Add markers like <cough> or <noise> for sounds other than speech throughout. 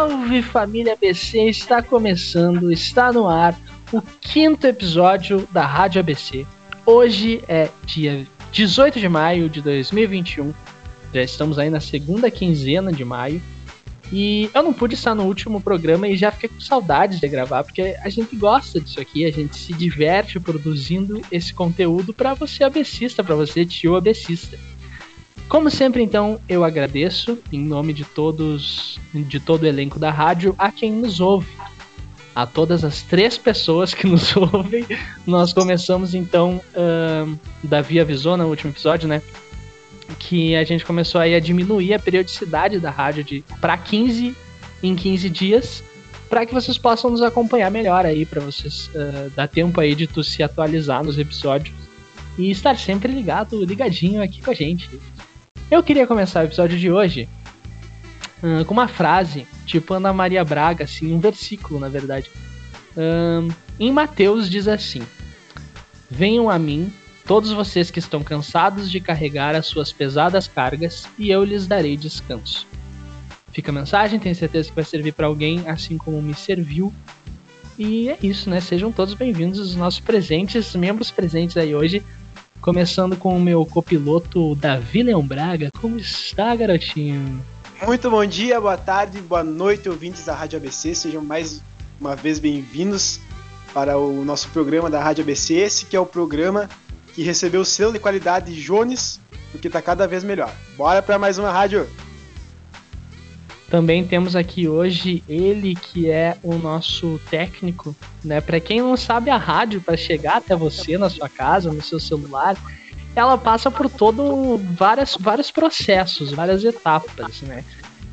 Salve família ABC! Está começando, está no ar o quinto episódio da Rádio ABC. Hoje é dia 18 de maio de 2021. Já estamos aí na segunda quinzena de maio. E eu não pude estar no último programa e já fiquei com saudades de gravar, porque a gente gosta disso aqui, a gente se diverte produzindo esse conteúdo para você abecista, para você tio abecista. Como sempre, então, eu agradeço em nome de todos, de todo o elenco da rádio, a quem nos ouve. A todas as três pessoas que <laughs> nos ouvem, nós começamos então. Uh, Davi avisou no último episódio, né? Que a gente começou aí a diminuir a periodicidade da rádio de para 15 em 15 dias, para que vocês possam nos acompanhar melhor aí, para vocês uh, dar tempo aí de tu se atualizar nos episódios e estar sempre ligado, ligadinho aqui com a gente. Eu queria começar o episódio de hoje com uma frase, tipo Ana Maria Braga, assim, um versículo, na verdade. Em Mateus diz assim: Venham a mim, todos vocês que estão cansados de carregar as suas pesadas cargas, e eu lhes darei descanso. Fica a mensagem, tenho certeza que vai servir para alguém, assim como me serviu. E é isso, né? Sejam todos bem-vindos, os nossos presentes, membros presentes aí hoje. Começando com o meu copiloto Davi Leão Braga. Como está, garotinho? Muito bom dia, boa tarde, boa noite, ouvintes da Rádio ABC. Sejam mais uma vez bem-vindos para o nosso programa da Rádio ABC. Esse que é o programa que recebeu o selo de qualidade Jones, porque está cada vez melhor. Bora para mais uma rádio! Também temos aqui hoje ele que é o nosso técnico, né? Para quem não sabe a rádio para chegar até você na sua casa, no seu celular, ela passa por todo várias, vários processos, várias etapas, né?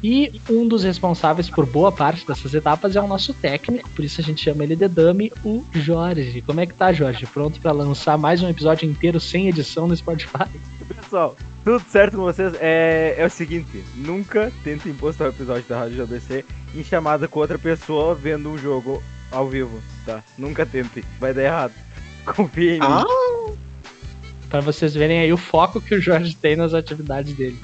E um dos responsáveis por boa parte dessas etapas é o nosso técnico, por isso a gente chama ele de Dami, o Jorge. Como é que tá, Jorge? Pronto para lançar mais um episódio inteiro sem edição no Spotify? Pessoal, tudo certo com vocês? É, é o seguinte, nunca tentem postar o episódio da Rádio ABC em chamada com outra pessoa vendo um jogo ao vivo, tá? Nunca tentem, vai dar errado. <laughs> Confia em ah. mim. Para vocês verem aí o foco que o Jorge tem nas atividades dele.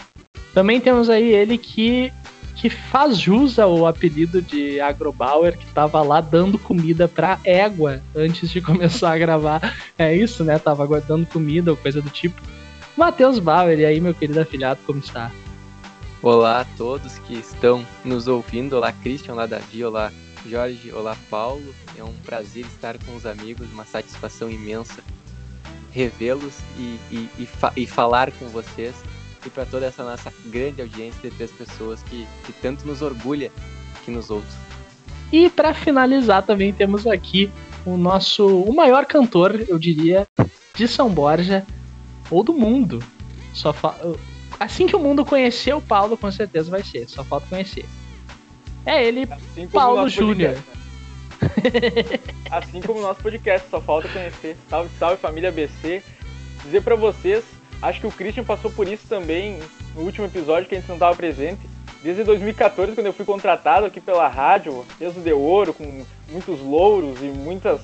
Também temos aí ele que que faz jus ao apelido de Agrobauer, que tava lá dando comida pra égua antes de <laughs> começar a gravar. É isso, né? Tava guardando comida ou coisa do tipo. Matheus Bauer, e aí, meu querido afilhado, como está? Olá a todos que estão nos ouvindo. Olá, Christian, olá, Davi, olá, Jorge, olá, Paulo. É um prazer estar com os amigos, uma satisfação imensa revê-los e, e, e, fa e, falar com vocês e para toda essa nossa grande audiência de três pessoas que, que tanto nos orgulha que nos ouve. E para finalizar também temos aqui o nosso o maior cantor, eu diria, de São Borja, ou do mundo. Só fa... Assim que o mundo conhecer o Paulo, com certeza vai ser. Só falta conhecer. É ele, assim Paulo Júnior. assim como o nosso podcast, só falta conhecer. Salve, salve família BC. Dizer para vocês, acho que o Christian passou por isso também no último episódio que a gente não estava presente. Desde 2014, quando eu fui contratado aqui pela rádio, peso de ouro, com muitos louros e muitas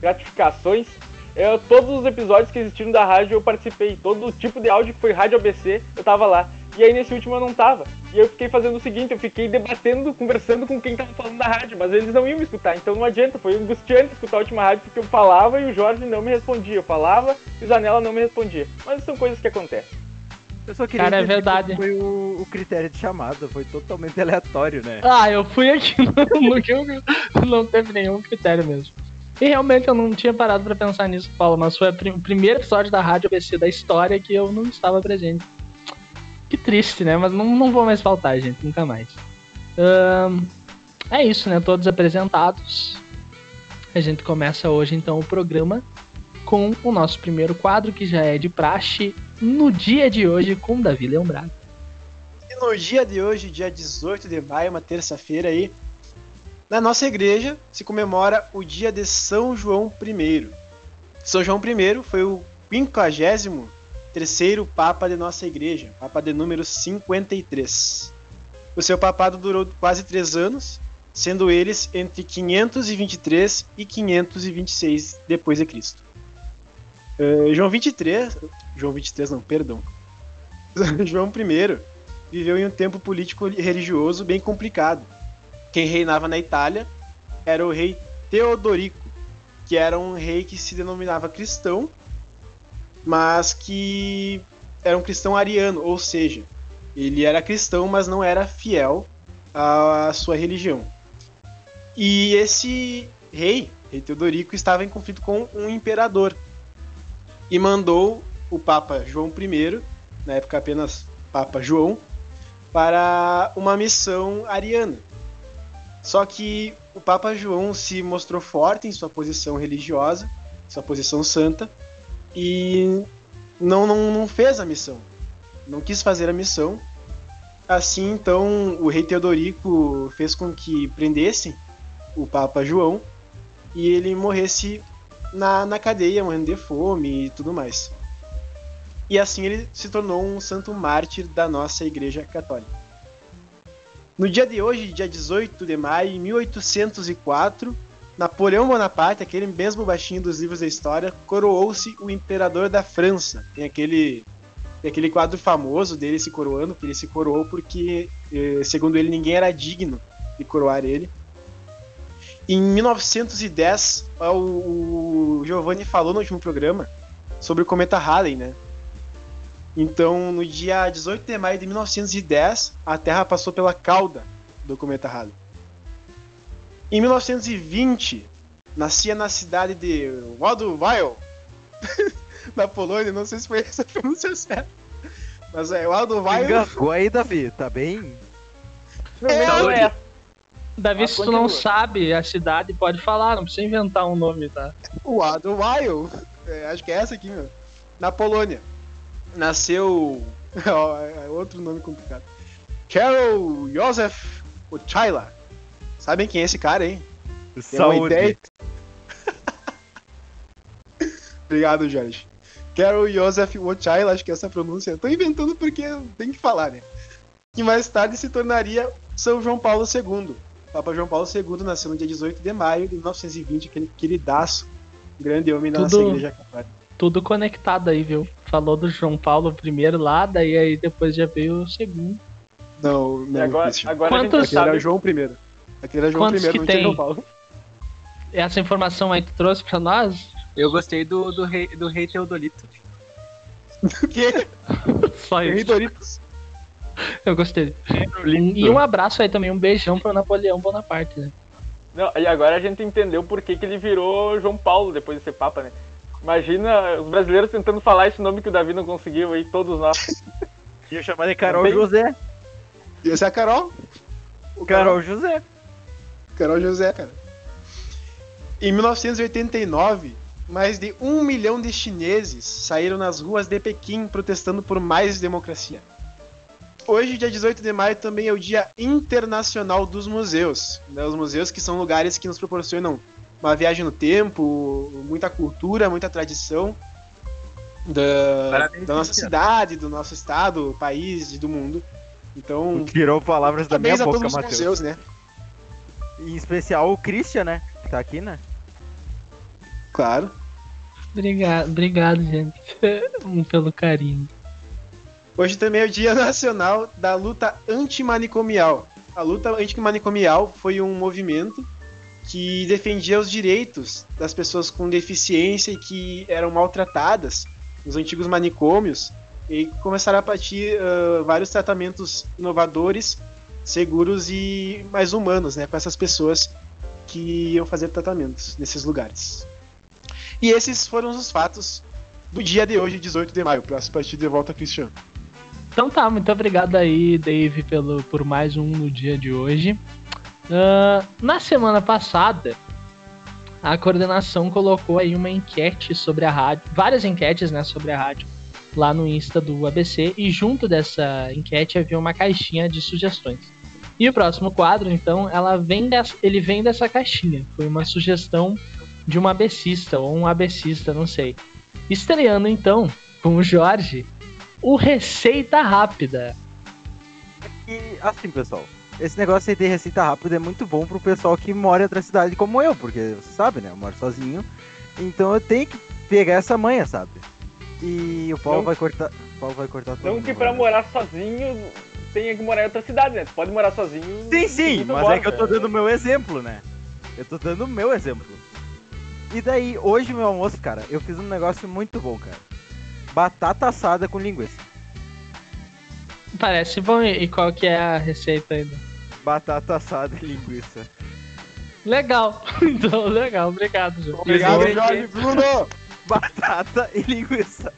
gratificações, eu, todos os episódios que existiram da rádio eu participei. Todo tipo de áudio que foi rádio ABC, eu tava lá. E aí nesse último eu não tava. E eu fiquei fazendo o seguinte, eu fiquei debatendo, conversando com quem tava falando da rádio, mas eles não iam me escutar, então não adianta, foi angustiante escutar a última rádio porque eu falava e o Jorge não me respondia. Eu falava e o Zanella não me respondia. Mas são coisas que acontecem. Eu só queria Cara, é verdade. Foi o, o, critério de chamada, foi totalmente aleatório, né? Ah, eu fui aqui no, jogo, não teve nenhum critério mesmo. E realmente eu não tinha parado para pensar nisso, Paulo, mas foi o primeiro episódio da Rádio ABC da história que eu não estava presente. Que triste, né? Mas não, não vou mais faltar, gente, nunca mais. É isso, né? Todos apresentados. A gente começa hoje então o programa com o nosso primeiro quadro, que já é de praxe, no dia de hoje com Davi Leão Braga. E no dia de hoje, dia 18 de maio, uma terça-feira aí, na nossa igreja se comemora o dia de São João I. São João I foi o 53 terceiro Papa de nossa igreja, Papa de número 53. O seu papado durou quase três anos, sendo eles entre 523 e 526 depois de Cristo. Uh, João 23, João 23 não, perdão. <laughs> João I viveu em um tempo político e religioso bem complicado quem reinava na Itália era o rei Teodorico, que era um rei que se denominava cristão, mas que era um cristão ariano, ou seja, ele era cristão, mas não era fiel à sua religião. E esse rei, rei Teodorico, estava em conflito com um imperador e mandou o Papa João I, na época apenas Papa João, para uma missão ariana. Só que o Papa João se mostrou forte em sua posição religiosa, sua posição santa, e não, não, não fez a missão. Não quis fazer a missão. Assim, então, o rei Teodorico fez com que prendessem o Papa João e ele morresse na, na cadeia, morrendo de fome e tudo mais. E assim ele se tornou um santo mártir da nossa Igreja Católica. No dia de hoje, dia 18 de maio de 1804, Napoleão Bonaparte, aquele mesmo baixinho dos livros da história, coroou-se o imperador da França. Tem aquele, tem aquele quadro famoso dele se coroando, que ele se coroou porque, eh, segundo ele, ninguém era digno de coroar ele. Em 1910, o, o Giovanni falou no último programa sobre o cometa Halley, né? Então, no dia 18 de maio de 1910, a Terra passou pela cauda do cometa Halley. Em 1920, nascia na cidade de Waldwil, <laughs> na Polônia, não sei se foi essa a pronúncia certa. Mas é Waldwil. Engasgou aí, Davi, tá bem? É, Não, é. Davi, se tu não sabe a cidade, pode falar, não precisa inventar um nome, tá? Waldwil. É, acho que é essa aqui, meu. Na Polônia. Nasceu. <laughs> É outro nome complicado. Carol Joseph Ochaila. Sabem quem é esse cara, hein? Ideia? <laughs> Obrigado, Jorge. Carol Joseph Ochaila, acho que é essa a pronúncia. Tô inventando porque tem que falar, né? Que mais tarde se tornaria São João Paulo II. Papa João Paulo II nasceu no dia 18 de maio de 1920, aquele queridaço, grande homem da nossa Tudo- igreja católica. Tudo conectado aí, viu? Falou do João Paulo primeiro lá, daí aí depois já veio o segundo. Não, E não, agora, Christian. agora a gente Quantos- Aquele era sabe. João I. Aquele era João Quantos I, que não tinha tem? João Paulo. Essa informação aí tu trouxe pra nós? Eu gostei do, do, rei, do rei Teodolito. <laughs> Quê? Só Rei isso. Doritos. Eu gostei. E um abraço aí também, um beijão pro Napoleão Bonaparte, né? Não, e agora a gente entendeu por que, que ele virou João Paulo depois de ser Papa, né? Imagina os brasileiros tentando falar esse nome que o Davi não conseguiu aí, todos nós. Ia chamar de Carol Bem- José. E essa é a Carol? O Carol José. Carol José, cara. Em 1989, mais de um milhão de chineses saíram nas ruas de Pequim protestando por mais democracia. Hoje, dia 18 de maio, também é o Dia Internacional dos Museus. né? Os museus que são lugares que nos proporcionam uma viagem no tempo, muita cultura, muita tradição da, Parabéns, da nossa cidade, do nosso estado, país e do mundo. Então, Tirou palavras da minha boca, Matheus. né? Em especial o Christian, né? Que tá aqui, né? Claro. Obrigado, obrigado, gente, <laughs> pelo carinho. Hoje também é o Dia Nacional da Luta Antimanicomial. A luta antimanicomial foi um movimento que defendia os direitos das pessoas com deficiência e que eram maltratadas nos antigos manicômios e começaram a partir ah, vários tratamentos inovadores, seguros e mais humanos, né, para essas pessoas que iam fazer tratamentos nesses lugares. E esses foram os fatos do dia de hoje, 18 de maio. Próximo partido de volta, Cristiano. Então tá, muito obrigado aí, Dave, pelo, por mais um no dia de hoje. Ah, na semana passada, a coordenação colocou aí uma enquete sobre a rádio, várias enquetes, né, sobre a rádio, lá no Insta do ABC, e junto dessa enquete havia uma caixinha de sugestões. E o próximo quadro, então, ela vem dessa, ele vem dessa caixinha. Foi uma sugestão de um abecista, ou um abecista, não sei. Estreando, então, com o Jorge, o Receita Rápida. E assim, pessoal, esse negócio aí de receita rápida é muito bom pro pessoal que mora em outra cidade como eu, porque você sabe, né? Eu moro sozinho. Então eu tenho que pegar essa manha, sabe? E o Paulo Não- vai cortar. O Paulo vai cortar todo Não mundo, que pra né? morar sozinho tenha que morar em outra cidade, né? Tu pode morar sozinho. Sim, sim, mas é que eu tô dando o meu exemplo, né? Eu tô dando o meu exemplo. E daí, hoje, meu almoço, cara, eu fiz um negócio muito bom, cara. Batata assada com linguiça. Parece bom. E qual que é a receita ainda? Batata assada e linguiça. Legal. <laughs> Então, legal. Obrigado, Jorge. Obrigado, Jorge Bruno! <laughs> Batata e linguiça.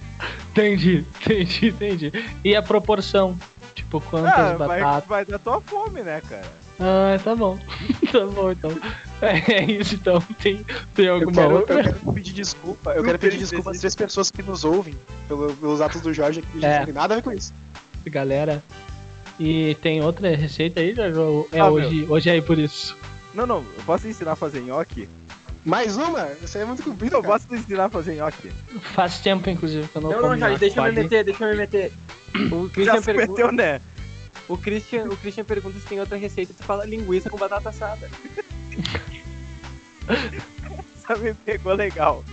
Entendi, entendi, entendi. E a proporção? Tipo, quantas Ah, vai, batatas? vai dar tua fome, né, cara? Ah, tá bom. <laughs> tá bom, então. É isso, então. Tem, tem Eu alguma quero, outra? eu quero pedir desculpa. Eu quero pedir desculpa às três pessoas que nos ouvem pelo- pelos atos do Jorge aqui. É. Não tem nada a ver com isso. Galera. E tem outra receita aí, Jorge? Ou É Ah, hoje, hoje é aí por isso. Não, não, eu posso ensinar a fazer nhoque? Mais uma? Isso aí é muito comprido, Eu cara. posso ensinar a fazer nhoque. Faz tempo, inclusive, que eu não Não, não, Jorge, nhoque. deixa eu me meter, deixa eu me meter. <coughs> O Já Christian, se pergu- meteu, né? o, Christian, o Christian pergunta se tem outra receita tu fala linguiça com batata assada. <laughs> Essa me pegou legal.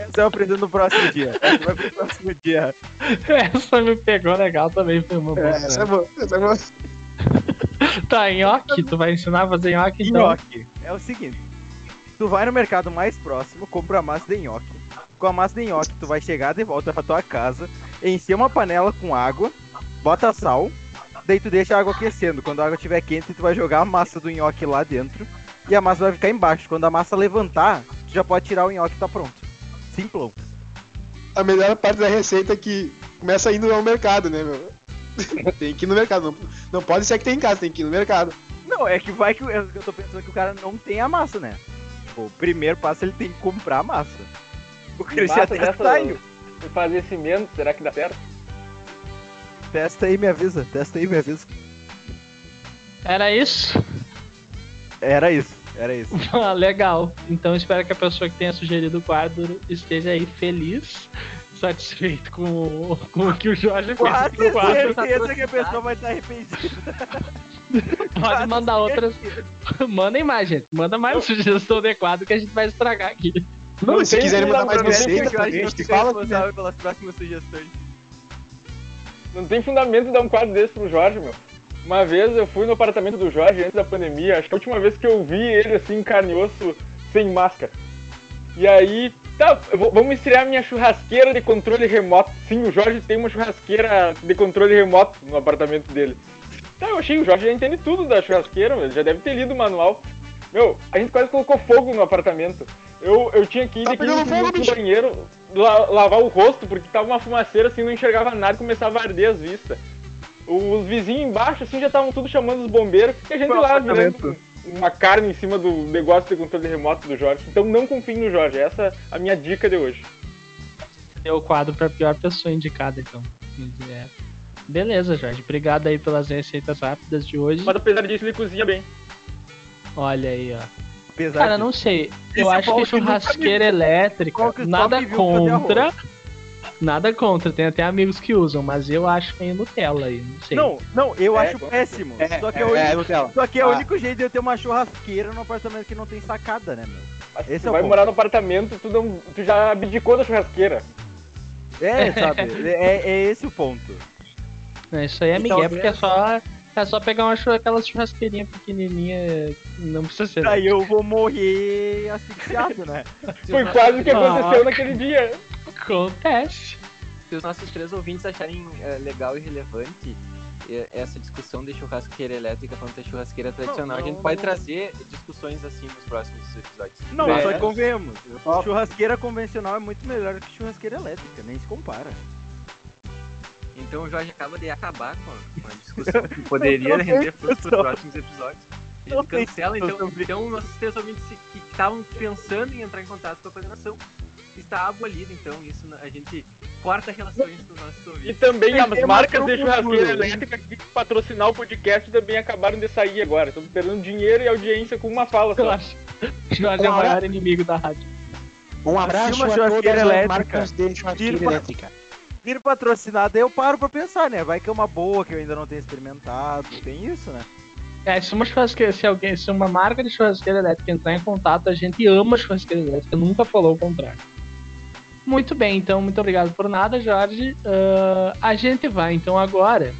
Essa eu aprendo no próximo dia. Essa vai pro próximo dia. Essa me pegou legal também, foi uma boa. É, essa é boa. Essa é boa. Tá, nhoque, tu vai ensinar a fazer nhoque então? Nhoque. É o seguinte. Tu vai no mercado mais próximo, compra a massa de nhoque. Com a massa de nhoque, tu vai chegar de volta pra tua casa, encher uma panela com água, bota sal, daí tu deixa a água aquecendo. Quando a água estiver quente, tu vai jogar a massa do nhoque lá dentro e a massa vai ficar embaixo. Quando a massa levantar, tu já pode tirar o nhoque e tá pronto. Simplão. A melhor parte da receita é que começa indo ao mercado, né, meu? <laughs> tem que ir no mercado. Não, não pode ser que tem em casa, tem que ir no mercado. Não, é que vai que eu, eu tô pensando que o cara não tem a massa, né? O primeiro passo ele tem que comprar a massa. Testa dessa- aí. de fazer cimento, será que dá certo? Testa aí, me avisa. Testa aí, me avisa. Era isso? Era isso, era isso. <laughs> Ah, Legal. Então espero que a pessoa que tenha sugerido o quadro esteja aí feliz, satisfeito com, o- com o que o Jorge fez Quase pro quadro. certeza que a pessoa vai estar arrependida. Pode mandar outras. Mandem mais, gente. Manda mais sugestão de quadro que a gente vai estragar aqui. Não, se tem quiserem mandar dar mais receita também, a gente fala. Responsável pelas próximas sugestões. Não tem fundamento dar um quadro desse pro Jorge, meu. Uma vez eu fui no apartamento do Jorge antes da pandemia, acho que a última vez que eu vi ele assim, carne e osso, sem máscara. E aí, tá, vou- vamos estrear minha churrasqueira de controle remoto. Sim, o Jorge tem uma churrasqueira de controle remoto no apartamento dele. Tá, eu achei, o Jorge já entende tudo da churrasqueira, ele já deve ter lido o manual. Meu, a gente quase colocou fogo no apartamento. Eu, eu tinha que ir Tá de 15 pegando fogo, minutos bicho. no banheiro, la- lavar o rosto, porque tava uma fumaceira assim, não enxergava nada começava a arder as vistas. Os vizinhos embaixo, assim, já estavam tudo chamando os bombeiros e a gente Qual lá virando uma carne em cima do negócio de controle remoto do Jorge. Então não confie no Jorge, essa é a minha dica de hoje. Deu o quadro pra pior pessoa indicada, então. É. Beleza, Jorge. Obrigado aí pelas receitas rápidas de hoje. Mas apesar disso, ele cozinha bem. Olha aí, ó. Apesar Cara, de- não sei. Esse Eu acho que que só nada contra. Nada contra, tem até amigos que usam, mas eu acho meio Nutella aí, não sei. Não, não, eu É, acho com péssimo. É, só que é, é, o único, é, Nutella. só que é o Ah. único jeito de eu ter uma churrasqueira num apartamento que não tem sacada, né, meu? Mas Esse tu é o vai ponto. morar no apartamento, tu, não, tu já abdicou da churrasqueira. É, <laughs> sabe? é, é esse o ponto. É, Isso aí é Então, migué, porque é só, é só pegar uma churra, aquelas churrasqueirinhas pequenininhas, não precisa ser. Daí eu vou morrer asfixiado, né? Foi quase o que Ah. aconteceu naquele dia. Acontece. Se os nossos três ouvintes acharem eh, legal e relevante essa discussão de churrasqueira elétrica contra churrasqueira tradicional, a gente não, pode não. trazer discussões assim nos próximos episódios. Não, É. só que convenhamos. Ó. Churrasqueira convencional é muito melhor que churrasqueira elétrica, nem se compara. Então o Jorge acaba de acabar com a, a discussão <laughs> que poderia Não render para os próximos episódios. A Não gente tem cancela, então, então nossos três ouvintes que estavam pensando em entrar em contato com a coordenação está abolido, então isso a gente corta relações com os nossos E ouvintes. também as Perdemos marcas de churrasqueira futuro. elétrica que patrocinar o podcast também acabaram de sair agora. Estamos perdendo dinheiro e audiência com uma fala só. Claro. Jorge é o maior inimigo da rádio. Um abraço a churrasqueira todas as elétrica. marcas de churrasqueira elétrica. Vir patrocinado, aí eu paro pra pensar, né? Vai que é uma boa que eu ainda não tenho experimentado. Tem isso, né? É, se uma churrasqueira, se alguém, se uma marca de churrasqueira elétrica entrar em contato, a gente ama churrasqueira elétrica, nunca falou o contrário. Muito bem, então, muito obrigado por nada, Jorge. Ah, a gente vai, então, agora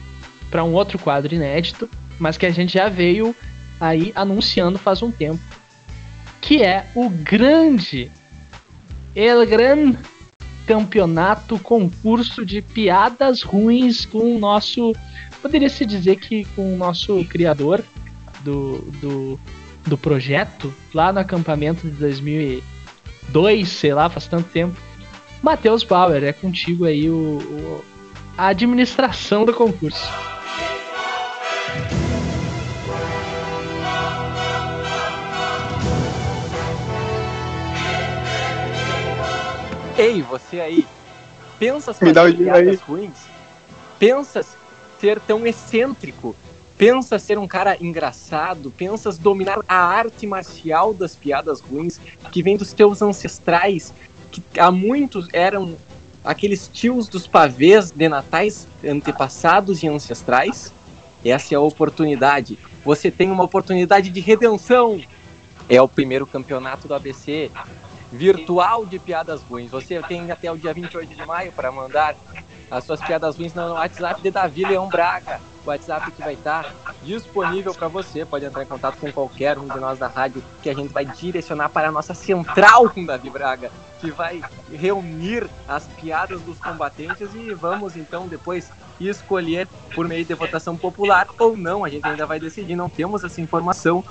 para um outro quadro inédito, mas que a gente já veio aí anunciando faz um tempo, que é o grande, el gran campeonato concurso de piadas ruins com o nosso, poderia se dizer que com o nosso criador do, do, do projeto lá no acampamento de 2002, sei lá, faz tanto tempo. Matheus Bauer, é contigo aí o, o a administração do concurso. Ei, você aí, pensas fazer piadas ruins? Pensas ser tão excêntrico? Pensas ser um cara engraçado? Pensas dominar a arte marcial das piadas ruins que vem dos teus ancestrais, que há muitos eram aqueles tios dos pavês de natais antepassados e ancestrais? Essa é a oportunidade. Você tem uma oportunidade de redenção. É o primeiro campeonato do ABC virtual de piadas ruins. Você tem até o dia 28 de maio para mandar as suas piadas ruins no WhatsApp de Davi Leão Braga. WhatsApp que vai estar disponível para você. Pode entrar em contato com qualquer um de nós da rádio, que a gente vai direcionar para a nossa central com <laughs> Davi Braga, que vai reunir as piadas dos combatentes e vamos então depois escolher por meio de votação popular ou não. A gente ainda vai decidir, não temos essa informação.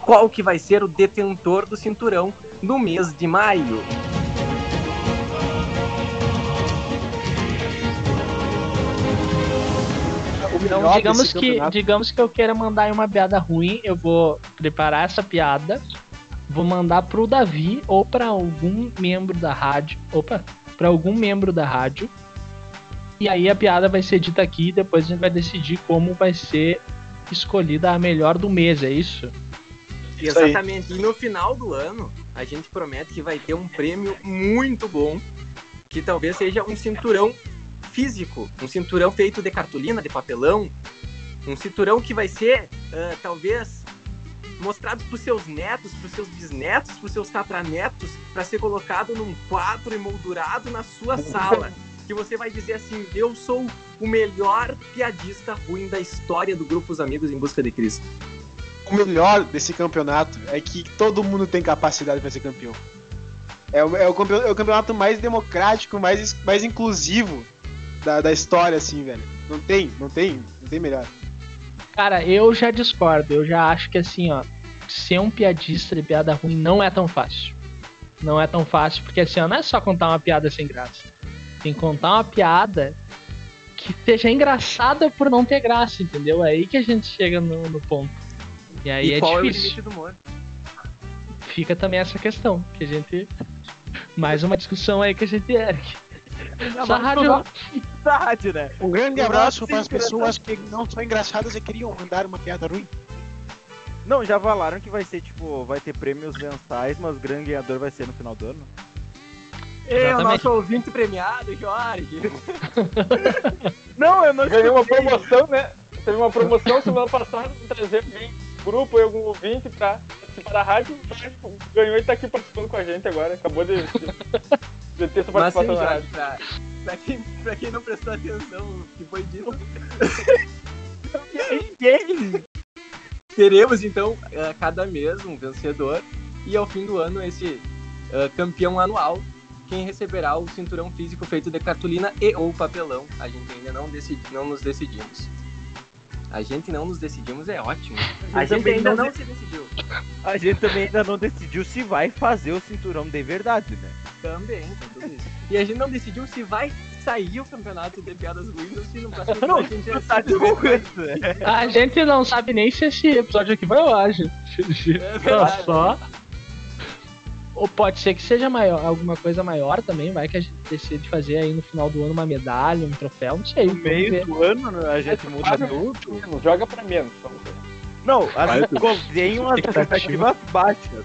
Qual que vai ser o detentor do cinturão no mês de maio? Então, melhor digamos que, campeonato- digamos que eu queira mandar aí uma piada ruim, eu vou preparar essa piada, vou mandar pro Davi ou pra algum membro da rádio, opa, para algum membro da rádio. E aí a piada vai ser dita aqui e depois a gente vai decidir como vai ser escolhida a melhor do mês, é isso? Isso aí. Exatamente. E no final do ano, a gente promete que vai ter um prêmio muito bom, que talvez seja um cinturão físico, um cinturão feito de cartolina, de papelão, um cinturão que vai ser, ah, talvez, mostrado para os seus netos, para os seus bisnetos, para os seus tatranetos, para ser colocado num quadro emoldurado na sua sala. Que você vai dizer assim: Eu sou o melhor piadista ruim da história do grupo Os Amigos em Busca de Cristo. O melhor desse campeonato é que todo mundo tem capacidade para ser campeão. É o, é, é o campeonato mais democrático, mais, mais inclusivo da, da história, assim, velho. Não tem, não tem, não tem melhor. Cara, eu já discordo. Eu já acho que assim, ó, ser um piadista de piada ruim não é tão fácil. Não é tão fácil, porque assim, ó, não é só contar uma piada sem graça. Tem que contar uma piada que seja engraçada por não ter graça, entendeu? É aí que a gente chega no, no ponto. E aí e é qual é o difícil. limite do humor? Fica também essa questão, que a gente. Mais uma discussão aí que a gente ergue. Mas rádio- da rádio, né? Um grande abraço para as pessoas que não são engraçadas e queriam mandar uma piada ruim. Não, já falaram que vai ser, tipo, vai ter prêmios mensais, mas o grande ganhador vai ser no final do ano. Ei, o nosso ouvinte premiado, Jorge. <laughs> Não, eu não Ganhei uma promoção, né? Teve uma promoção semana passada de trazer alguém, grupo e algum ouvinte pra participar da rádio. Ganhou e tá aqui participando com a gente agora. Acabou de <laughs> ter essa Mas participação na rádio. pra, pra, quem, pra quem não prestou atenção que foi dito. Ninguém. <laughs> Teremos então a cada mês um vencedor e ao fim do ano esse ah, campeão anual, quem receberá o cinturão físico feito de cartolina e ou papelão. A gente ainda não, decidi, não nos decidimos. A gente não nos decidimos é ótimo. A gente também ainda não não se decidiu. A gente também ainda não decidiu se vai fazer o cinturão de verdade, né? Também, tudo isso. E a gente não decidiu se vai sair o campeonato de piadas ruins ou se no próximo Não, a gente já Tá? A gente não sabe nem se esse episódio aqui vai ar, gente. É verdade. só. Ou pode ser que seja maior, alguma coisa maior também, vai que a gente decide fazer aí no final do ano uma medalha, um troféu, não sei. No vamos ver. meio do ano né, a gente muda Quase tudo. Joga pra menos. vamos ver. Não, assim, tem umas Expectativa. expectativas baixas.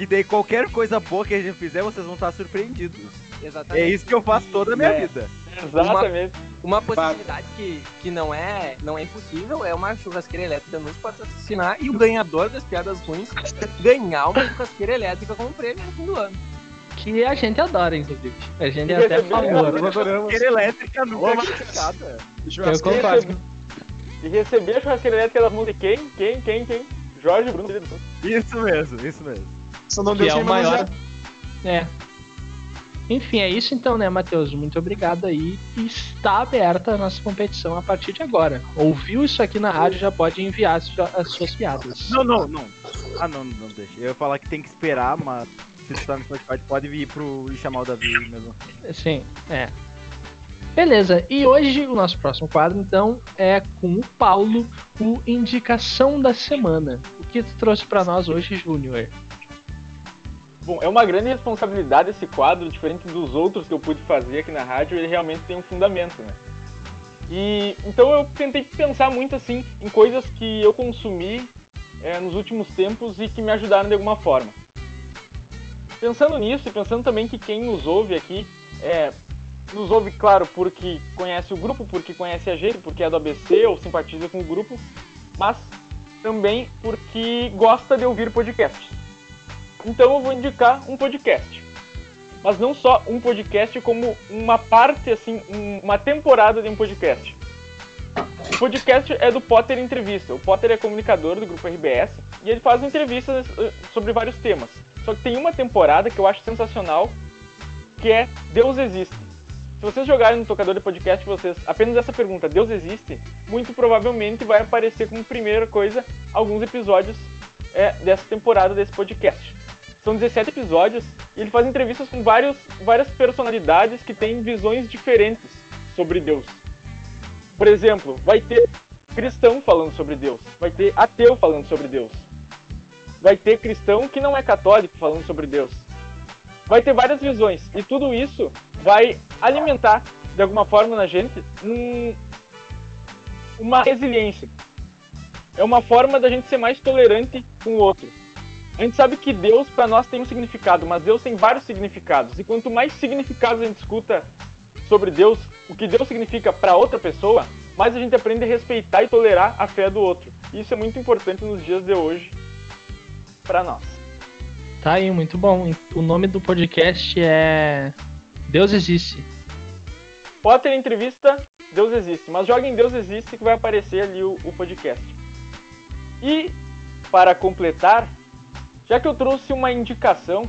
Que daí qualquer coisa boa que a gente fizer, vocês vão estar surpreendidos. Exatamente. É isso que eu faço toda a minha É. vida. Exatamente. Uma possibilidade que, que não, é, não é impossível é uma churrasqueira elétrica nos patrocinar e o ganhador das piadas ruins <laughs> ganhar uma churrasqueira elétrica como prêmio no fim do ano. Que a gente adora, inclusive. A gente E <laughs> é até a favor. Churrasqueira elétrica nunca é criticada. Eu concordo. e receber a churrasqueira elétrica das mãos de quem? Quem? Quem? Quem? Jorge Bruno. Isso mesmo, isso mesmo. Só não Que deu é o maior. É. Enfim, é isso então, né, Matheus? Muito obrigado aí. E está aberta a nossa competição a partir de agora. Ouviu isso aqui na rádio, já pode enviar as, sua- as suas piadas. Não, não, não. Ah, não, não deixa. Eu ia falar que tem que esperar, mas se tu tá no Spotify, pode vir pro e chamar o Davi mesmo. Sim, é. Beleza, e hoje o nosso próximo quadro, então, é com o Paulo, o Indicação da Semana. O que tu trouxe pra nós hoje, Júnior? Bom, é uma grande responsabilidade esse quadro, diferente dos outros que eu pude fazer aqui na rádio, ele realmente tem um fundamento, né? E então eu tentei pensar muito assim em coisas que eu consumi é, nos últimos tempos e que me ajudaram de alguma forma. Pensando nisso e pensando também que quem nos ouve aqui é, nos ouve, claro, porque conhece o grupo, porque conhece a gente, porque é do ABC ou simpatiza com o grupo, mas também porque gosta de ouvir podcasts. Então eu vou indicar um podcast. Mas não só um podcast, como uma parte, assim, um- uma temporada de um podcast. O podcast é do Potter Entrevista. O Potter é comunicador do grupo RBS e ele faz entrevistas eh, sobre vários temas. Só que tem uma temporada que eu acho sensacional, que é Deus Existe. Se vocês jogarem no tocador de podcast, vocês apenas essa pergunta, Deus existe, muito provavelmente vai aparecer como primeira coisa alguns episódios é, dessa temporada desse podcast. São 17 episódios e ele faz entrevistas com vários, várias personalidades que têm visões diferentes sobre Deus. Por exemplo, vai ter cristão falando sobre Deus, vai ter ateu falando sobre Deus, vai ter cristão que não é católico falando sobre Deus. Vai ter várias visões e tudo isso vai alimentar de alguma forma na gente um- uma resiliência. É uma forma da gente ser mais tolerante com o outro. A gente sabe que Deus para nós tem um significado, mas Deus tem vários significados. E quanto mais significados a gente escuta sobre Deus, o que Deus significa para outra pessoa, mais a gente aprende a respeitar e tolerar a fé do outro. E isso é muito importante nos dias de hoje para nós. Tá aí, muito bom. O nome do podcast é Deus Existe. Potter entrevista Deus Existe, mas joga em Deus Existe que vai aparecer ali o, o podcast. E para completar, já que eu trouxe uma indicação,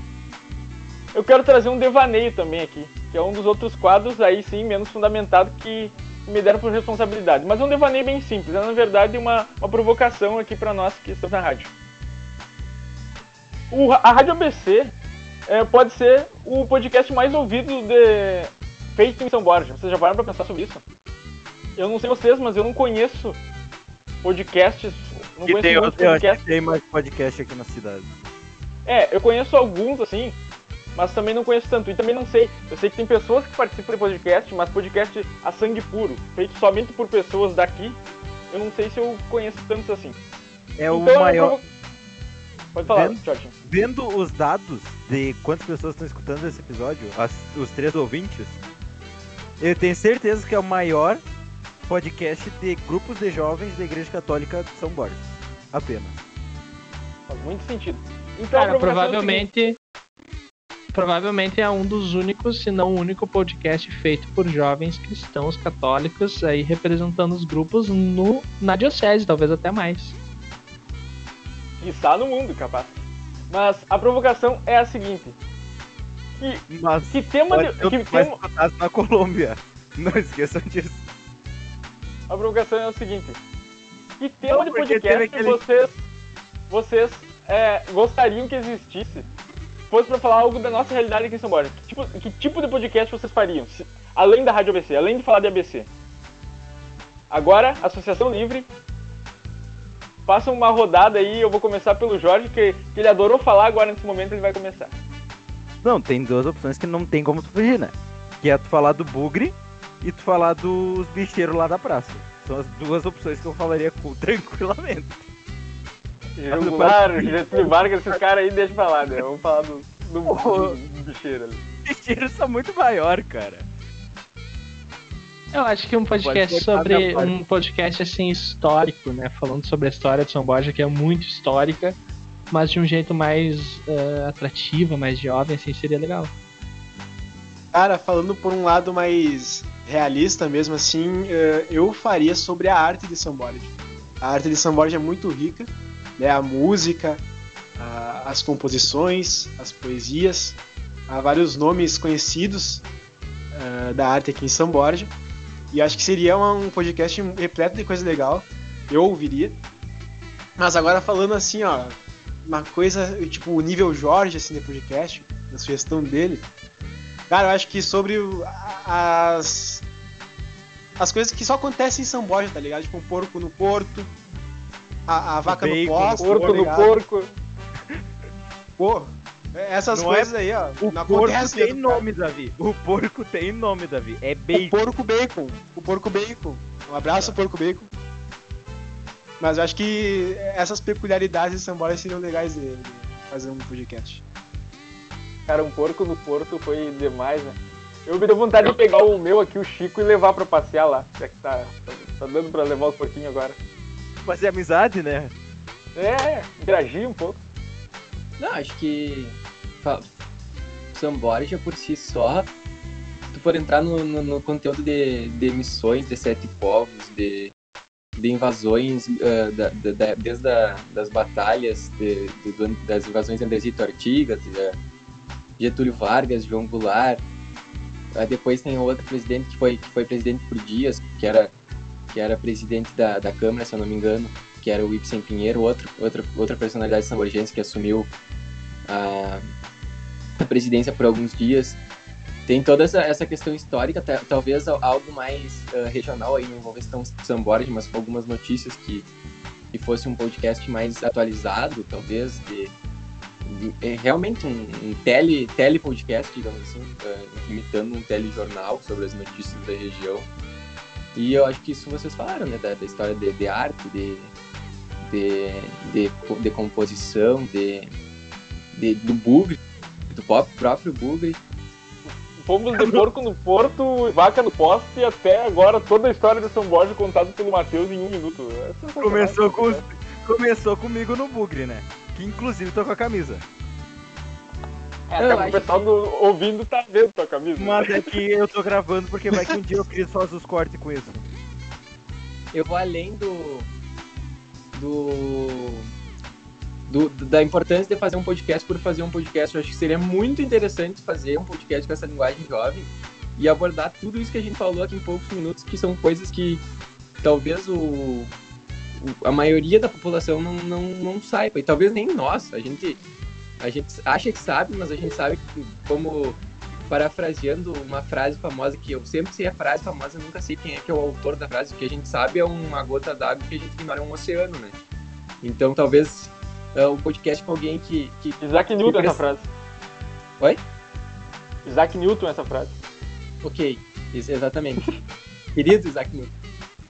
eu quero trazer um devaneio também aqui, que é um dos outros quadros aí sim menos fundamentado que me deram por responsabilidade. Mas é um devaneio bem simples, é na verdade uma, uma provocação aqui para nós que estamos na rádio. O- a Rádio ABC é, pode ser o podcast mais ouvido de, feito em São Borja. Vocês já pararam pra pensar sobre isso? Eu não sei vocês, mas eu não conheço podcasts. Não Que conheço tem, que podcasts. tem mais podcast aqui na cidade. É, eu conheço alguns assim, mas também não conheço tanto. E também não sei. Eu sei que tem pessoas que participam de podcast, mas podcast a sangue puro, feito somente por pessoas daqui. Eu não sei se eu conheço tantos assim. É o Então, eu maior. provo- Pode falar, Vendo? Jorge. Vendo os dados de quantas pessoas estão escutando esse episódio, as- os três ouvintes, eu tenho certeza que é o maior podcast de grupos de jovens da Igreja Católica de São Borja. Apenas. Faz muito sentido. Então, Cara, é provavelmente. Provavelmente é um dos únicos, se não o único podcast feito por jovens cristãos católicos aí representando os grupos no, na diocese, talvez até mais. está no mundo, capaz. Mas a provocação é a seguinte. Que, Mas que tema de, que tema, na Colômbia. <laughs> Não esqueçam disso. A provocação é o seguinte: que tema Não, de podcast aquele- vocês, vocês é, gostariam que existisse? Se fosse pra falar algo da nossa realidade aqui em São Borja, que tipo, que tipo de podcast vocês fariam? Se- além da Rádio ABC, além de falar de ABC. Agora, Associação Livre. Façam uma rodada aí, eu vou começar pelo Jorge, que, que ele adorou falar, agora nesse momento ele vai começar. Não, tem duas opções que não tem como tu fugir, né? Que é tu falar do bugre e tu falar dos bicheiros lá da praça. São as duas opções que eu falaria com, <laughs> tranquilamente. Jangular, Getúlio Vargas, esses caras aí deixa pra lá, né? Vamos falar do, do, <laughs> do, do bicheiro ali. Bicheiros são muito maior, cara. Eu acho que um podcast sobre. Um podcast assim histórico, né? Falando sobre a história de São Borja, que é muito histórica, mas de um jeito mais eh, atrativo, mais jovem, assim, seria legal. Cara, falando por um lado mais realista mesmo assim, eh, eu faria sobre a arte de São Borja. A arte de São Borja é muito rica, né? A música, a- as composições, as poesias, há vários nomes conhecidos eh, da arte aqui em São Borja. E acho que seria um podcast repleto de coisa legal. Eu ouviria. Mas agora falando assim, ó, uma coisa, tipo, o nível Jorge, assim, de podcast, da sugestão dele. Cara, eu acho que sobre as. As coisas que só acontecem em São Borja, tá ligado? Tipo, um porco no porto, a, a vaca no bacon, posto, Porco tá no ligado? porco. Pô, essas Não é- coisas aí, ó. O não porco acontece tem mesmo, cara. nome, Davi. O porco tem nome, Davi. É O bacon. porco bacon. O porco bacon. Um abraço, porco bacon. Mas eu acho que essas peculiaridades de São Borja seriam legais de, fazer um podcast. Cara, um porco no porto foi demais, né? Eu me deu vontade de pegar o meu aqui, o Chico, e levar pra passear lá. Já que tá, tá, tá dando pra levar os porquinhos agora. Fazer amizade, né? É, interagir um pouco. Não, acho que São Borja por si só, se tu for entrar no, no- no conteúdo de, de missões de sete povos, de, de invasões, ah, da- da- da- desde a, das batalhas, de- de- do- das invasões de Andresito Artigas, de Getúlio Vargas, João Goulart. Depois tem outro presidente que foi, que foi presidente por dias, que era, que era presidente da, da Câmara, se eu não me engano, que era o Ibsen Pinheiro, outro, outra, outra personalidade samborgense que assumiu a, a presidência por alguns dias. Tem toda essa, essa questão histórica, ta- talvez al- algo mais ah, regional aí, não envolvesse tão São Borja, mas com algumas notícias que, que fosse um podcast mais atualizado, talvez, de, de- é realmente um, um tele, telepodcast, digamos assim, ah, imitando um telejornal sobre as notícias da região. E eu acho que isso vocês falaram, né, da, da história de, de arte, de, de, de, de composição, de, de- do bugre, do pop, próprio bugre. Fomos de porco no porto, vaca no poste e até agora toda a história de São Borja contada pelo Matheus em um minuto. É Começou, com, né? começou comigo no Bugre, né? Que inclusive tô com a camisa. É, cara, o pessoal do- ouvindo tá vendo tua camisa. Mas é que eu tô gravando porque vai que um dia eu Cris faz os cortes com isso. eu vou além do, do, do- da importância de fazer um podcast por fazer um podcast. Eu acho que seria muito interessante fazer um podcast com essa linguagem jovem e abordar tudo isso que a gente falou aqui em poucos minutos, que são coisas que talvez o, o- a maioria da população não, não, não saiba, e talvez nem nós. A gente, a gente acha que sabe, mas a gente sabe que, como parafraseando uma frase famosa que eu sempre sei a frase famosa, eu nunca sei quem é que é o autor da frase, o que a gente sabe é uma gota d'água que a gente ignora é um oceano, né? Então talvez é, um podcast com alguém que, que Isaac Newton Que essa frase. Oi? Isaac Newton essa frase. Ok, isso, exatamente. <laughs> Querido Isaac Newton.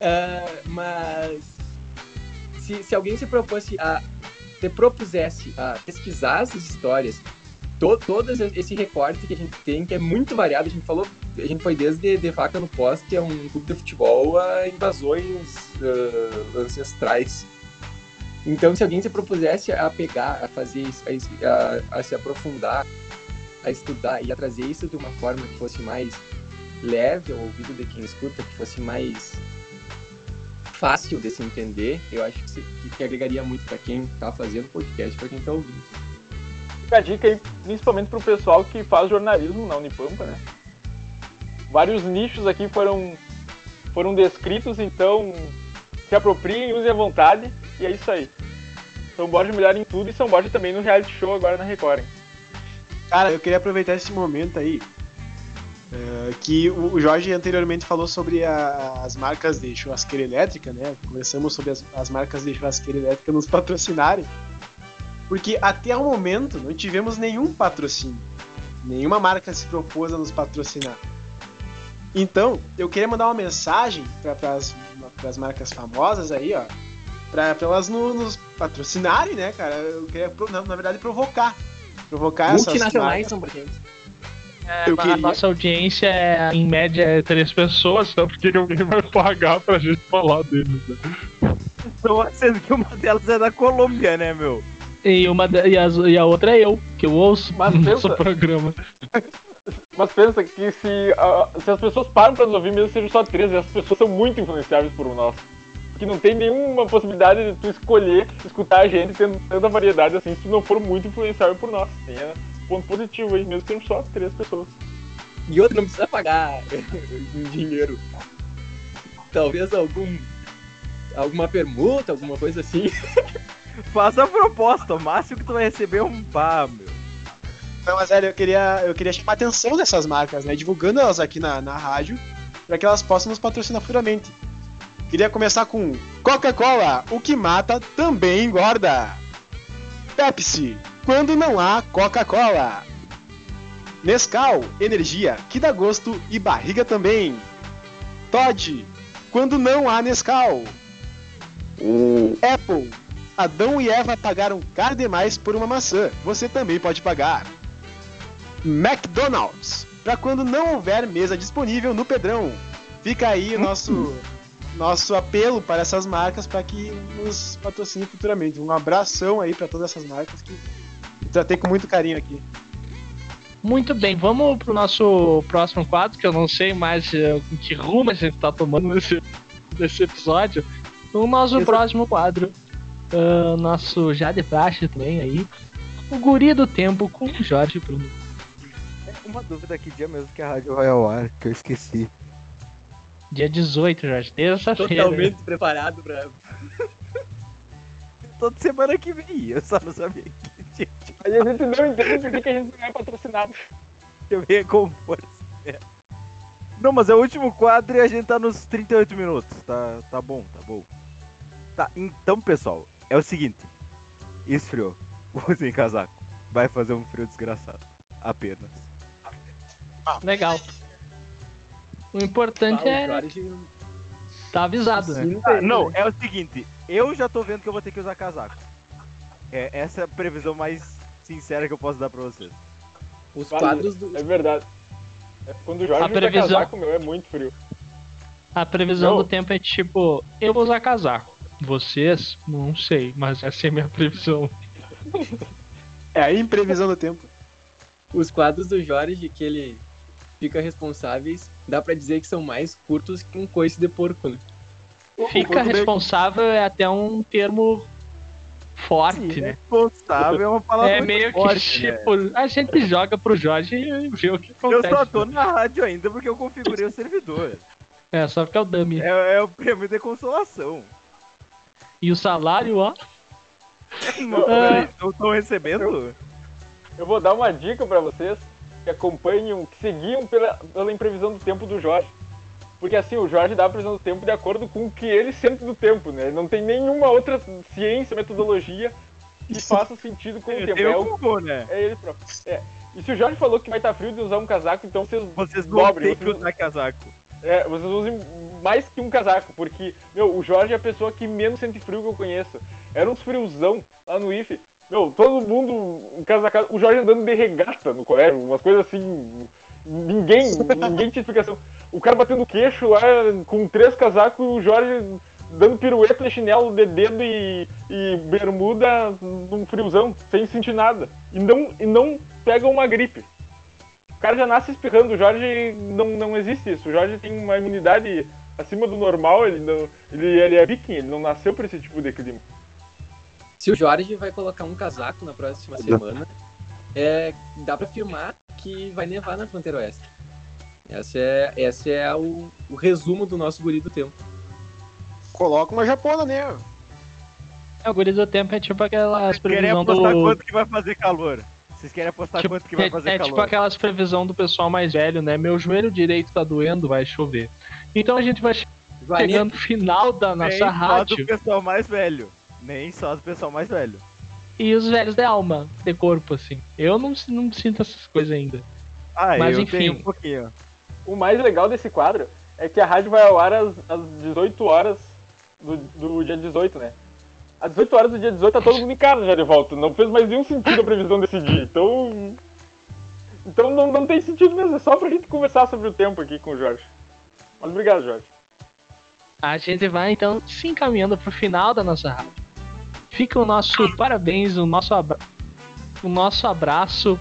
Ah, mas se, se alguém se propôs a se propusesse a pesquisar essas histórias, to, todas esse recorte que a gente tem, que é muito variado, a gente falou, a gente foi desde de faca no poste, a um clube de futebol, a invasões ah, ancestrais. Então, se alguém se propusesse a pegar, a fazer isso, a- a se aprofundar, a estudar e a trazer isso de uma forma que fosse mais leve ao ouvido de quem escuta, que fosse mais fácil de se entender, eu acho que, se- que- que agregaria muito para quem tá fazendo podcast, para quem tá ouvindo. Fica a dica aí, principalmente pro pessoal que faz jornalismo na Unipampa, né? Vários nichos aqui foram, foram descritos, então se apropriem, usem à vontade, e é isso aí. São Borja melhor em tudo e São Borja também no reality show agora na Record. hein? Cara, eu queria aproveitar esse momento aí. É, que o Jorge anteriormente falou sobre a- as marcas de churrasqueira elétrica, né? Conversamos sobre as, as marcas de churrasqueira elétrica nos patrocinarem. Porque até o momento não tivemos nenhum patrocínio. Nenhuma marca se propôs a nos patrocinar. Então, eu queria mandar uma mensagem para as marcas famosas aí, ó. Pra elas no- nos patrocinarem, né, cara? Eu queria, na, na verdade, provocar. Provocar essas Multinacionais marcas. são portugueses. Eu a queria- nossa audiência, é, em média, é três pessoas, então por que que alguém vai pagar pra gente falar deles? né? Então, sendo que uma delas é da Colômbia, né, meu? E, uma, da- e, as- e a outra é eu, que eu ouço Mas <laughs> o nosso pensa- programa. mas pensa que se, ah, se as pessoas param pra nos ouvir, mesmo que sejam só três, as pessoas são muito influenciáveis por nós. Porque não tem nenhuma possibilidade de tu escolher escutar a gente tendo tanta variedade assim se tu não for muito influenciável por nós. Tem é, ponto positivo aí, mesmo que sejam só três pessoas. E outro não precisa pagar <laughs> dinheiro. Talvez algum. alguma permuta, alguma coisa assim. <laughs> Faça a proposta, o máximo que tu vai receber é um pá, meu. Não, mas velho, eu queria, eu queria chamar a atenção dessas marcas, né? Divulgando elas aqui na, na rádio, para que elas possam nos patrocinar futuramente. Queria começar com Coca-Cola, o que mata também engorda. Pepsi, quando não há Coca-Cola. Nescau, energia que dá gosto e barriga também. Todd, quando não há Nescau. Apple, Adão e Eva pagaram caro demais por uma maçã. Você também pode pagar. McDonald's, para quando não houver mesa disponível no Pedrão. Fica aí o nosso <laughs> nosso apelo para essas marcas para que nos patrocinem futuramente. Um abração aí para todas essas marcas que tratei com muito carinho aqui. Muito bem, vamos pro nosso próximo quadro, que eu não sei mais em que rumo a gente tá tomando nesse, <laughs> nesse episódio. O nosso Esse- próximo quadro, ah, nosso já de praxe também aí, o Guri do Tempo com o Jorge Bruno. Uma dúvida, que dia mesmo que a rádio vai ao ar, que eu esqueci. Dia 18, Jorge, terça-feira. Totalmente preparado pra. <laughs> Toda semana que vem, eu só não sabia que <laughs> Aí a gente não entende por que a gente não é patrocinado. eu vinha com força. Não, mas é o último quadro e a gente tá nos 38 minutos. Tá, tá bom, tá bom. Tá, então, pessoal, é o seguinte. Esfriou. Usem casaco. Vai fazer um frio desgraçado. Apenas. Legal. O importante é Jorge, tá avisado, né? Ah, não, é o seguinte. Eu já tô vendo que eu vou ter que usar casaco. É, essa é a previsão mais sincera que eu posso dar pra vocês. Os quadros do. É verdade. É, Quando o Jorge A usa previsão- casaco, meu, é muito frio. A previsão Não. do tempo é tipo, eu vou usar casaco. Vocês, não sei, mas essa é a minha <laughs> previsão. É a imprevisão do tempo. Os quadros do Jorge que ele fica responsáveis, dá pra dizer que são mais curtos que um coice de porco, né? Fica responsável é até um termo forte, né? Responsável é uma palavra É muito meio que forte, né? tipo, a gente joga pro Jorge e vê o que Eu acontece. só tô na rádio ainda porque eu configurei o servidor. É, só porque é o dummy. É, é o prêmio de consolação. E o salário, ó. <laughs> Não, não estão recebendo? Eu vou dar uma dica pra vocês que acompanham, que seguiam pela, pela imprevisão do tempo do Jorge. Porque assim, o Jorge dá a previsão do tempo de acordo com o que ele sente do tempo, né? Não tem nenhuma outra ciência, metodologia que faça sentido com o tempo. É, o, vou, né? é ele próprio. É. E se o Jorge falou que vai estar frio de usar um casaco, então vocês, Vocês não dobrem, que usar casaco. é, vocês usem mais que um casaco, porque, meu, o Jorge é a pessoa que menos sente frio que eu conheço. Era uns friozão lá no IFE. Meu, todo mundo um casacado. O Jorge andando de regata no colégio, umas coisas assim. Ninguém, <laughs> ninguém tinha explicação. O cara batendo queixo lá com três casacos e o Jorge dando pirueta, chinelo de dedo e, e bermuda num friozão, sem sentir nada. E não, e não pega uma gripe. O cara já nasce espirrando, o Jorge não, não existe isso. O Jorge tem uma imunidade acima do normal, ele, não, ele, ele é viking, ele não nasceu pra esse tipo de clima. Se o Jorge vai colocar um casaco na próxima semana, é, dá pra afirmar que vai nevar na fronteira oeste. Essa é, essa é o, o resumo do nosso guri do tempo. Coloca uma japona, né? É, o guri do tempo é tipo aquelas Querem previsão apostar do. quanto que vai fazer calor? Vocês querem apostar Tipo, quanto que vai é, fazer é calor? tipo aquelas previsão do pessoal mais velho, né? Meu joelho direito tá doendo, vai chover. Então a gente vai chegando no final da Nem nossa só rádio do pessoal mais velho. Nem só do pessoal mais velho. E os velhos de alma, de corpo, assim. Eu não, não sinto essas coisas ainda. Ah, Mas eu enfim. tenho um pouquinho. O mais legal desse quadro é que a rádio vai ao ar às, às 18 horas do, do dia 18, né? Às 18 horas do dia 18 tá todo mundo em casa já de volta. Não fez mais nenhum sentido a previsão desse dia. Então. Então não, não tem sentido mesmo. É só pra gente conversar sobre o tempo aqui com o Jorge. Mas obrigado, Jorge. A gente vai então se encaminhando pro final da nossa rádio. Fica o nosso parabéns, o nosso, abra... o nosso abraço.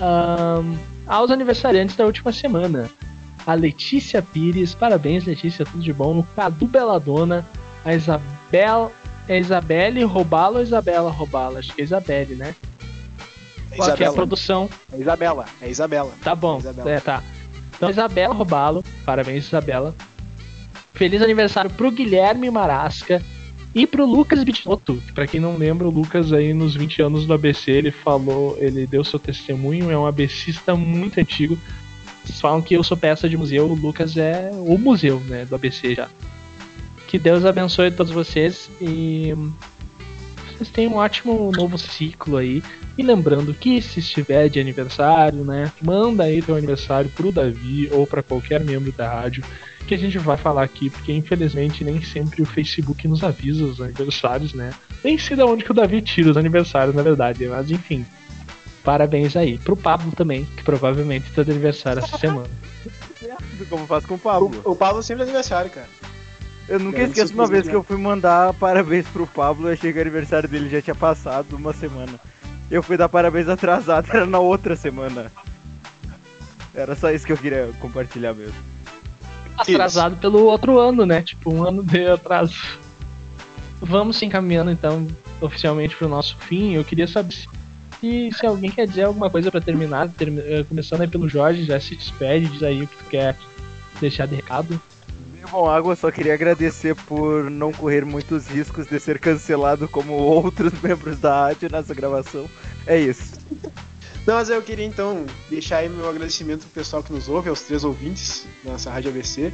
ahn, aos aniversariantes da última semana. A Letícia Pires, parabéns Letícia, tudo de bom. O Cadu Beladona, a Isabel, é Isabelle Robalo ou Isabela Robalo? Acho que é Isabelle, né? É Qual é a produção? É Isabela. É Isabela. Tá bom, Isabela. é, tá. Então, Isabela Robalo, parabéns, Isabela. Feliz aniversário pro Guilherme Marasca e pro Lucas Bitotto. Pra quem não lembra, o Lucas aí nos 20 anos do ABC, ele falou, ele deu seu testemunho, é um ABCista muito antigo. Vocês falam que eu sou peça de museu, o Lucas é o museu, né, do ABC já. Que Deus abençoe todos vocês e vocês tenham um ótimo novo ciclo aí. E lembrando que se estiver de aniversário, né, manda aí teu aniversário pro Davi ou para qualquer membro da rádio que a gente vai falar aqui, porque infelizmente nem sempre o Facebook nos avisa os aniversários, né? Nem sei de onde que o Davi tira os aniversários, na verdade, mas enfim. Parabéns aí. Pro Pablo também, que provavelmente tá de aniversário essa semana. <laughs> Como faço com o Pablo. O, o Pablo sempre é aniversário, cara. Eu nunca Grande esqueço uma vez que eu fui mandar parabéns pro Pablo, eu achei que o aniversário dele já tinha passado uma semana. Eu fui dar parabéns atrasado, era na outra semana. Era só isso que eu queria compartilhar mesmo. Atrasado pelo outro ano, né? Tipo, um ano de atraso. Vamos se encaminhando então oficialmente pro nosso fim. Eu queria saber se, se alguém quer dizer alguma coisa pra terminar, termi- eh, começando aí pelo Jorge, já se despede, diz aí o que tu quer deixar de recado. Bom, Água, só queria agradecer por não correr muitos riscos de ser cancelado como outros <laughs> membros da rádio nessa gravação. É isso. Não, mas eu queria então deixar aí meu agradecimento pro pessoal que nos ouve, aos três ouvintes da nossa Rádio ABC.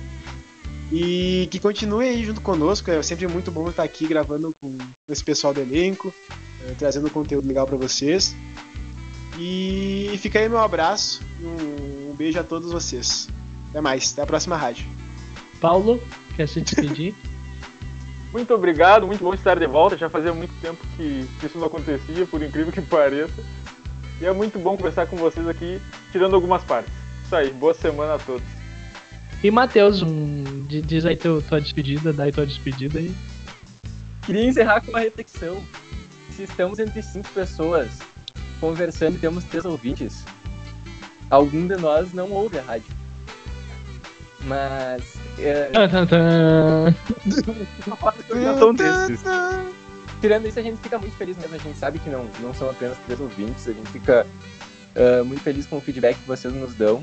E que continue aí junto conosco, é sempre muito bom estar aqui gravando com esse pessoal do elenco, eh, trazendo conteúdo legal pra vocês. E fica aí meu abraço um beijo a todos vocês. Até mais, até a próxima rádio. Paulo, quer se despedir? Muito obrigado, muito bom estar de volta. Já fazia muito tempo que isso não acontecia, por incrível que pareça. E é muito bom conversar com vocês aqui, tirando algumas partes. Isso aí, boa semana a todos. E Matheus, um, di- diz aí teu, tua despedida, dá aí tua despedida aí. Queria encerrar com uma reflexão. Se estamos entre cinco pessoas conversando e temos três ouvintes, algum de nós não ouve a rádio. Mas é, desses. tirando isso, a gente fica muito feliz mesmo. A gente sabe que não, não são apenas três ouvintes, a gente fica ah, muito feliz com o feedback que vocês nos dão,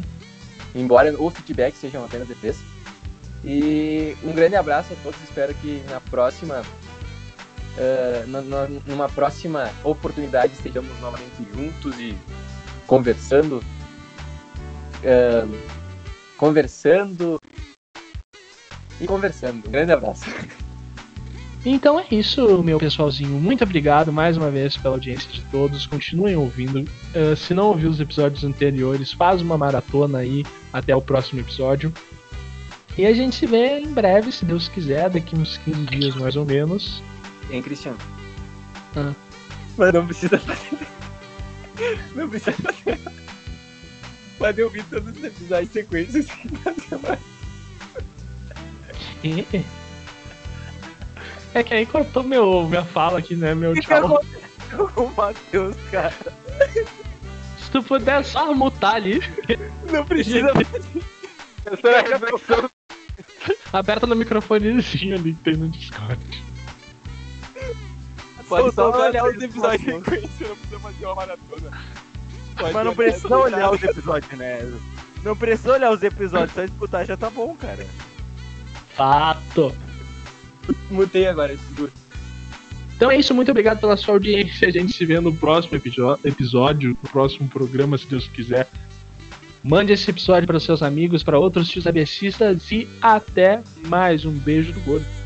embora o feedback sejam apenas de três. E um grande abraço a todos, espero que na próxima, na- numa próxima oportunidade estejamos novamente juntos e conversando. ah, conversando e conversando. Um grande abraço. Então é isso, meu pessoalzinho. Muito obrigado mais uma vez pela audiência de todos. Continuem ouvindo. Uh, se não ouviu os episódios anteriores, faz uma maratona aí até o próximo episódio. E a gente se vê em breve, se Deus quiser, daqui uns 15 dias mais ou menos. Hein, Cristiano? Ah. Mas não precisa fazer. Não precisa fazer. Pode ouvir todos os episódios sequências fazer mais. <laughs> É que aí cortou meu, minha fala aqui, né? Meu tchau. o <laughs> Matheus, cara? Se tu puder só mutar ali, Não precisa. <laughs> Essa era a reflexão. aperta no microfonezinho ali que tem no Discord. Pode só olhar os episódios informação. sequência, não precisa fazer uma maratona. Pode Mas não precisa olhar os episódios, né? Não precisa olhar os episódios, só escutar já tá bom, cara. Fato. Mutei agora, segura. Então é isso, muito obrigado pela sua audiência. A gente se vê no próximo episódio, no próximo programa, se Deus quiser. Mande esse episódio para seus amigos, para outros tios abecistas e até mais. Um beijo do gordo.